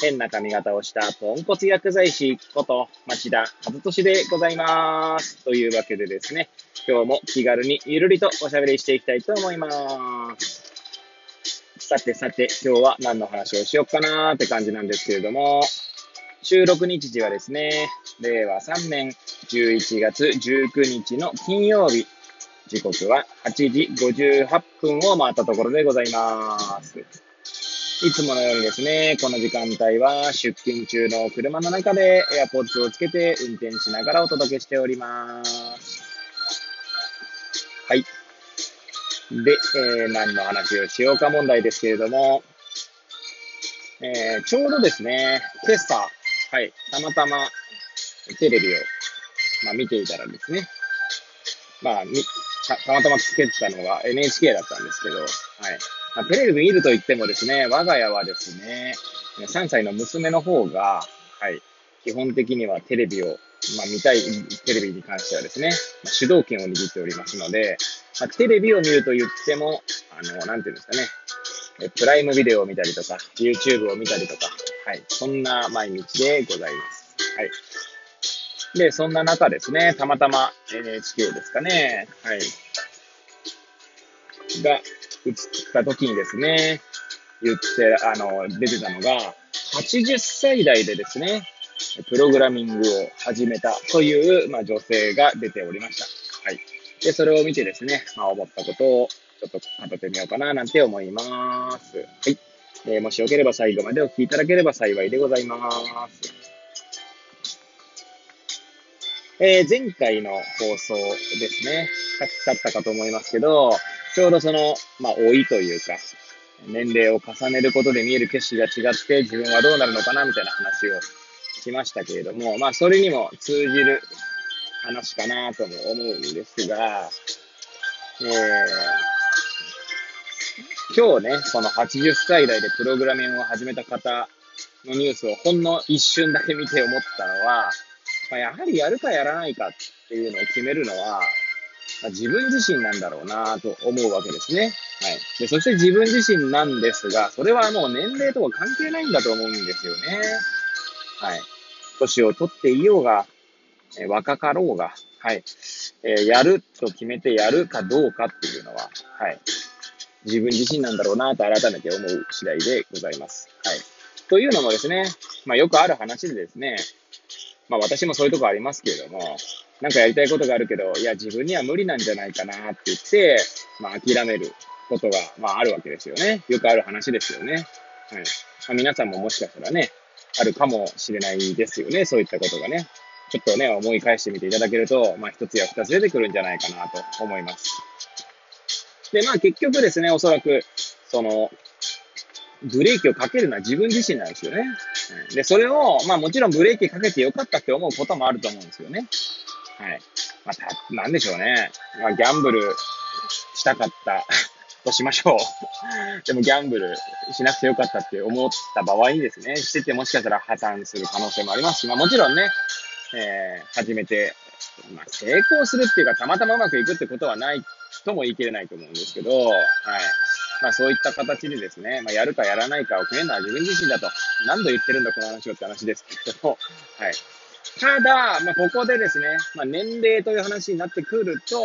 変な髪型をしたポンコツ薬剤師こと町田和俊でございます。というわけでですね、今日も気軽にゆるりとおしゃべりしていきたいと思います。さてさて、今日は何の話をしよっかなーって感じなんですけれども、収録日時はですね、令和3年11月19日の金曜日、時刻は8時58分を回ったところでございます。いつものようにですね、この時間帯は出勤中の車の中で AirPods をつけて運転しながらお届けしております。はい。で、えー、何の話をしようか問題ですけれども、えー、ちょうどですね、今朝、はい、たまたまテレビを、まあ、見ていたらですね、まあ、たまたまつけてたのが NHK だったんですけど、はい。まあ、テレビ見ると言ってもですね、我が家はですね、3歳の娘の方が、はい、基本的にはテレビを、まあ、見たいテレビに関してはですね、まあ、主導権を握っておりますので、まあ、テレビを見ると言っても、あの、なんていうんですかね、プライムビデオを見たりとか、YouTube を見たりとか、はい、そんな毎日でございます。はい。で、そんな中ですね、たまたま NHK ですかね、はい、が、映った時にですね、言って、あの、出てたのが、80歳代でですね、プログラミングを始めたという、まあ、女性が出ておりました。はい。で、それを見てですね、まあ、思ったことをちょっと語ってみようかななんて思います。はい。えー、もしよければ最後までお聞きいただければ幸いでございます。えー、前回の放送ですね、だったかと思いますけど、ちょうどその、まあ、老いというか、年齢を重ねることで見える景色が違って、自分はどうなるのかな、みたいな話をしましたけれども、まあ、それにも通じる話かなとも思うんですが、えー、今日ね、その80歳代でプログラミングを始めた方のニュースをほんの一瞬だけ見て思ったのは、まあ、やはりやるかやらないかっていうのを決めるのは、まあ、自分自身なんだろうなと思うわけですね。はい。で、そして自分自身なんですが、それはもう年齢とか関係ないんだと思うんですよね。はい。年を取っていようが、え、若かろうが、はい。えー、やると決めてやるかどうかっていうのは、はい。自分自身なんだろうなと改めて思う次第でございます。はい。というのもですね、まあよくある話でですね、まあ私もそういうとこありますけれども、なんかやりたいことがあるけど、いや自分には無理なんじゃないかなって言って、まあ諦めることが、まああるわけですよね。よくある話ですよね。はい。まあ、皆さんももしかしたらね、あるかもしれないですよね。そういったことがね。ちょっとね、思い返してみていただけると、まあ一つや二つ出てくるんじゃないかなと思います。で、まあ結局ですね、おそらく、その、ブレーキをかけるのは自分自身なんですよね。で、それを、まあもちろんブレーキかけてよかったって思うこともあると思うんですよね。はい。また、なんでしょうね。まあギャンブルしたかった としましょう。でもギャンブルしなくてよかったって思った場合にですね、しててもしかしたら破産する可能性もありますし、まあもちろんね、えー、始めて、まあ成功するっていうかたまたまうまくいくってことはないとも言い切れないと思うんですけど、はい。まあそういった形でですね、まあやるかやらないかを決めるのは自分自身だと。何度言ってるんだこの話をって話ですけども、はい。ただ、まあここでですね、まあ年齢という話になってくると、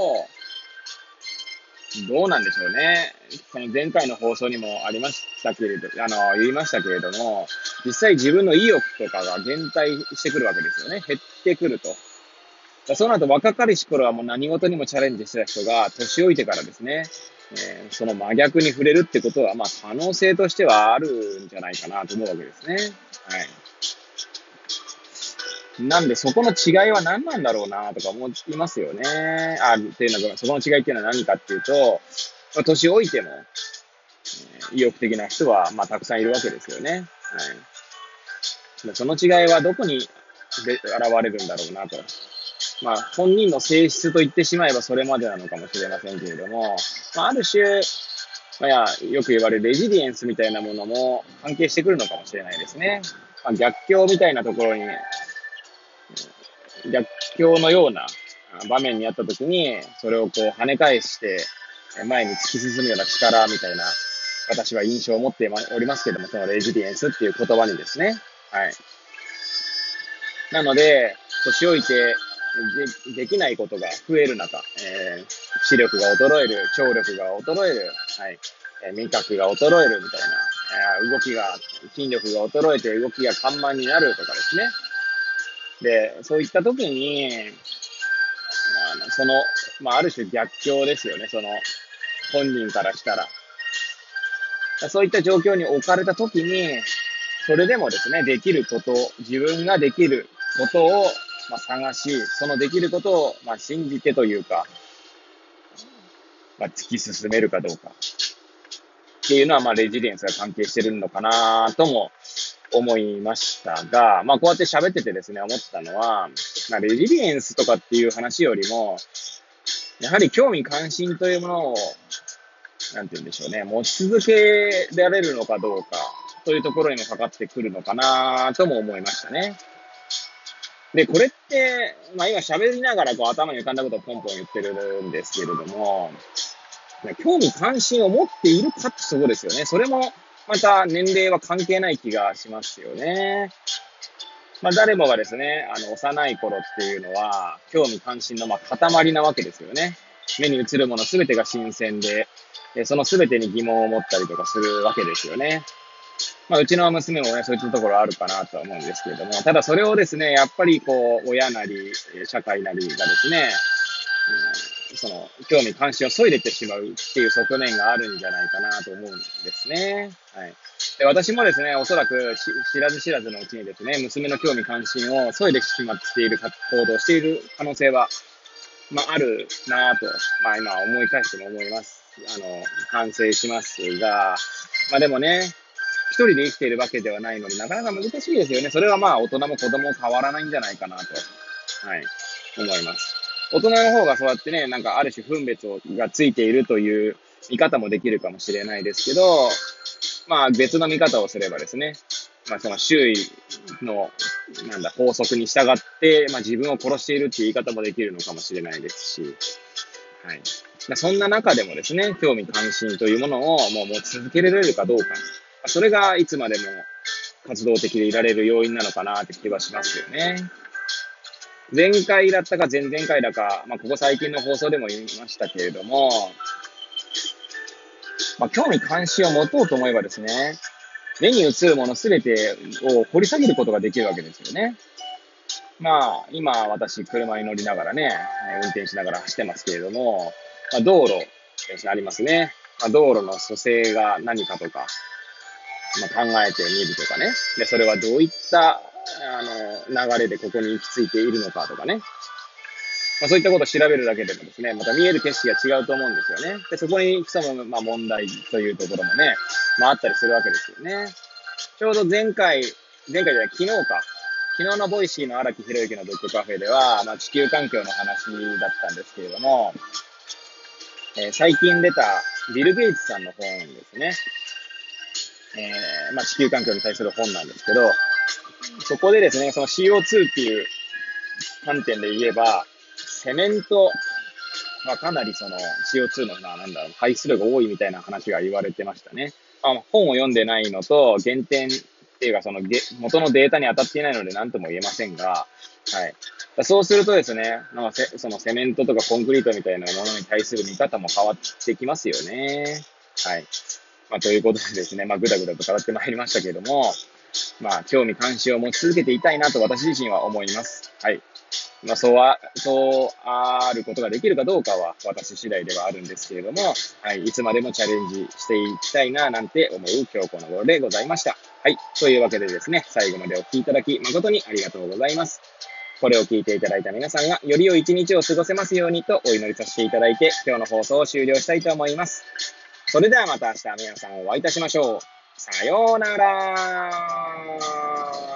どうなんでしょうね。この前回の放送にもありましたけれど、あの、言いましたけれども、実際自分の意欲とかが減退してくるわけですよね。減ってくると。その後若かりし頃はもう何事にもチャレンジしてた人が、年老いてからですね、えー、その真逆に触れるってことは、まあ可能性としてはあるんじゃないかなと思うわけですね。はい。なんで、そこの違いは何なんだろうなとか思いますよね。あ、っていうのは、そこの違いっていうのは何かっていうと、まあ、年老いても、意欲的な人は、まあ、たくさんいるわけですよね。はい。その違いはどこにで現れるんだろうなと。まあ、本人の性質と言ってしまえばそれまでなのかもしれませんけれども、まあ、ある種、まあ、やよく言われるレジリエンスみたいなものも関係してくるのかもしれないですね。まあ、逆境みたいなところに、逆境のような場面にあったときに、それをこう跳ね返して、前に突き進むような力みたいな、私は印象を持っておりますけども、そのレジリエンスっていう言葉にですね。はい。なので、年老いてでできないことが増える中、えー、視力が衰える、聴力が衰える、はい、えー、味覚が衰えるみたいな、えー、動きが、筋力が衰えて動きが緩慢になるとかですね。で、そういった時に、あのその、まあ、ある種逆境ですよね、その、本人からしたら。そういった状況に置かれた時に、それでもですね、できること、自分ができることを、まあ、探し、そのできることを、まあ、信じてというか、まあ、突き進めるかどうか。っていうのは、まあ、レジリエンスが関係してるのかなとも思いましたが、まあ、こうやって喋っててですね、思ったのは、まあ、レジリエンスとかっていう話よりも、やはり興味関心というものを、なんて言うんでしょうね、持ち続けられるのかどうか、というところにもかかってくるのかなとも思いましたね。で、これって、まあ今喋りながらこう頭に浮かんだことをポンポン言ってるんですけれども、興味関心を持っているかってそこですよね。それもまた年齢は関係ない気がしますよね。まあ誰もがですね、あの幼い頃っていうのは興味関心のまあ塊なわけですよね。目に映るもの全てが新鮮で、その全てに疑問を持ったりとかするわけですよね。まあ、うちの娘もね、そういったところあるかなとは思うんですけれども、ただそれをですね、やっぱりこう、親なり、社会なりがですね、うん、その、興味関心を削いでてしまうっていう側面があるんじゃないかなと思うんですね。はい。で私もですね、おそらく知らず知らずのうちにですね、娘の興味関心を削いでしまっている行動をしている可能性は、まあ、あるなぁと、まあ今思い返しても思います。あの、反省しますが、まあでもね、一人で生きているわけではないので、なかなか難しいですよね。それはまあ、大人も子供も変わらないんじゃないかなと、はい、思います。大人の方がそうやってね、なんかある種分別をがついているという見方もできるかもしれないですけど、まあ別の見方をすればですね、まあその周囲の、なんだ、法則に従って、まあ自分を殺しているっていう言い方もできるのかもしれないですし、はい。そんな中でもですね、興味関心というものをもう持ち続けられるかどうか。それがいつまでも活動的でいられる要因なのかなって気はしますよね。前回だったか前々回だか、まあ、ここ最近の放送でも言いましたけれども、まあ、興味関心を持とうと思えばですね、目に映るものすべてを掘り下げることができるわけですよね。まあ、今私車に乗りながらね、運転しながら走ってますけれども、まあ、道路ありますね。まあ、道路の蘇生が何かとか、まあ、考えてみるとかね。で、それはどういった、あの、流れでここに行き着いているのかとかね。まあ、そういったことを調べるだけでもですね、また見える景色が違うと思うんですよね。で、そこに潜む、まあ、問題というところもね、まあ、あったりするわけですよね。ちょうど前回、前回じゃない、昨日か。昨日の Voicy の荒木博行のブックカフェでは、まあ、地球環境の話だったんですけれども、えー、最近出たビル・ゲイツさんの本ですね。えー、まあ、地球環境に対する本なんですけど、そこでですね、その CO2 っていう観点で言えば、セメントはかなりその CO2 のなんだろう、排出量が多いみたいな話が言われてましたね。あ、本を読んでないのと、減点っていうかその元のデータに当たっていないので何とも言えませんが、はい。そうするとですね、なんかそのセメントとかコンクリートみたいなものに対する見方も変わってきますよね。はい。まあ、ということでですね、まあ、ぐだぐだと語ってまいりましたけれども、まあ、興味関心を持ち続けていたいなと私自身は思います。はい。まあ、そうは、そうあることができるかどうかは私次第ではあるんですけれども、はい。いつまでもチャレンジしていきたいな、なんて思う今日この頃でございました。はい。というわけでですね、最後までお聴きいただき誠にありがとうございます。これを聞いていただいた皆さんがより良い一日を過ごせますようにとお祈りさせていただいて、今日の放送を終了したいと思います。それではまた明日皆さんお会いいたしましょう。さようなら。